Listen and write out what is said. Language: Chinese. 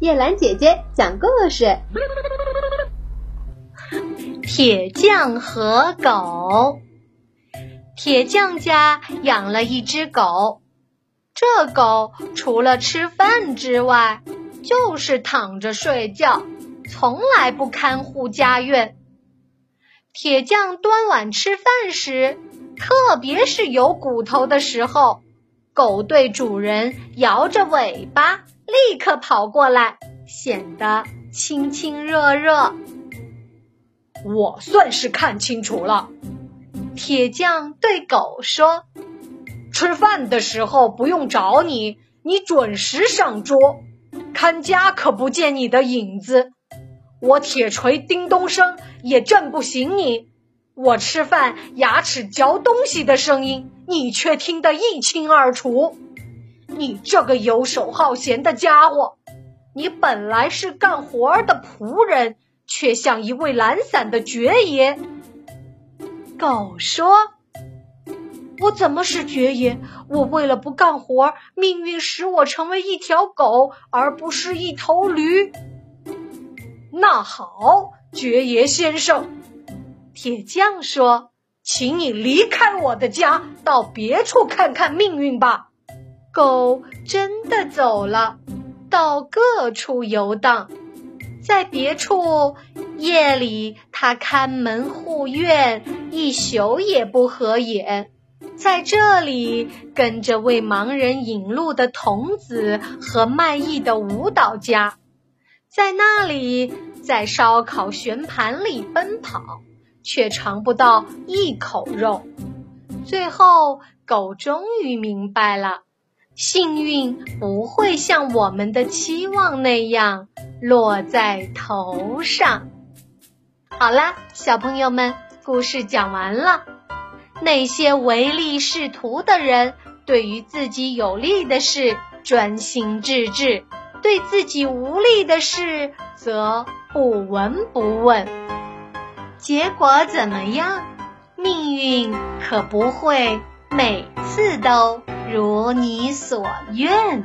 叶兰姐姐讲故事：铁匠和狗。铁匠家养了一只狗，这狗除了吃饭之外，就是躺着睡觉，从来不看护家院。铁匠端碗吃饭时，特别是有骨头的时候，狗对主人摇着尾巴。立刻跑过来，显得亲亲热热。我算是看清楚了，铁匠对狗说：“吃饭的时候不用找你，你准时上桌。看家可不见你的影子。我铁锤叮咚声也震不醒你。我吃饭牙齿嚼东西的声音，你却听得一清二楚。”你这个游手好闲的家伙，你本来是干活的仆人，却像一位懒散的爵爷。狗说：“我怎么是爵爷？我为了不干活，命运使我成为一条狗，而不是一头驴。”那好，爵爷先生，铁匠说：“请你离开我的家，到别处看看命运吧。”狗真的走了，到各处游荡。在别处，夜里它看门护院，一宿也不合眼。在这里，跟着为盲人引路的童子和卖艺的舞蹈家。在那里，在烧烤旋盘里奔跑，却尝不到一口肉。最后，狗终于明白了。幸运不会像我们的期望那样落在头上。好啦，小朋友们，故事讲完了。那些唯利是图的人，对于自己有利的事专心致志，对自己无利的事则不闻不问。结果怎么样？命运可不会每次都。如你所愿。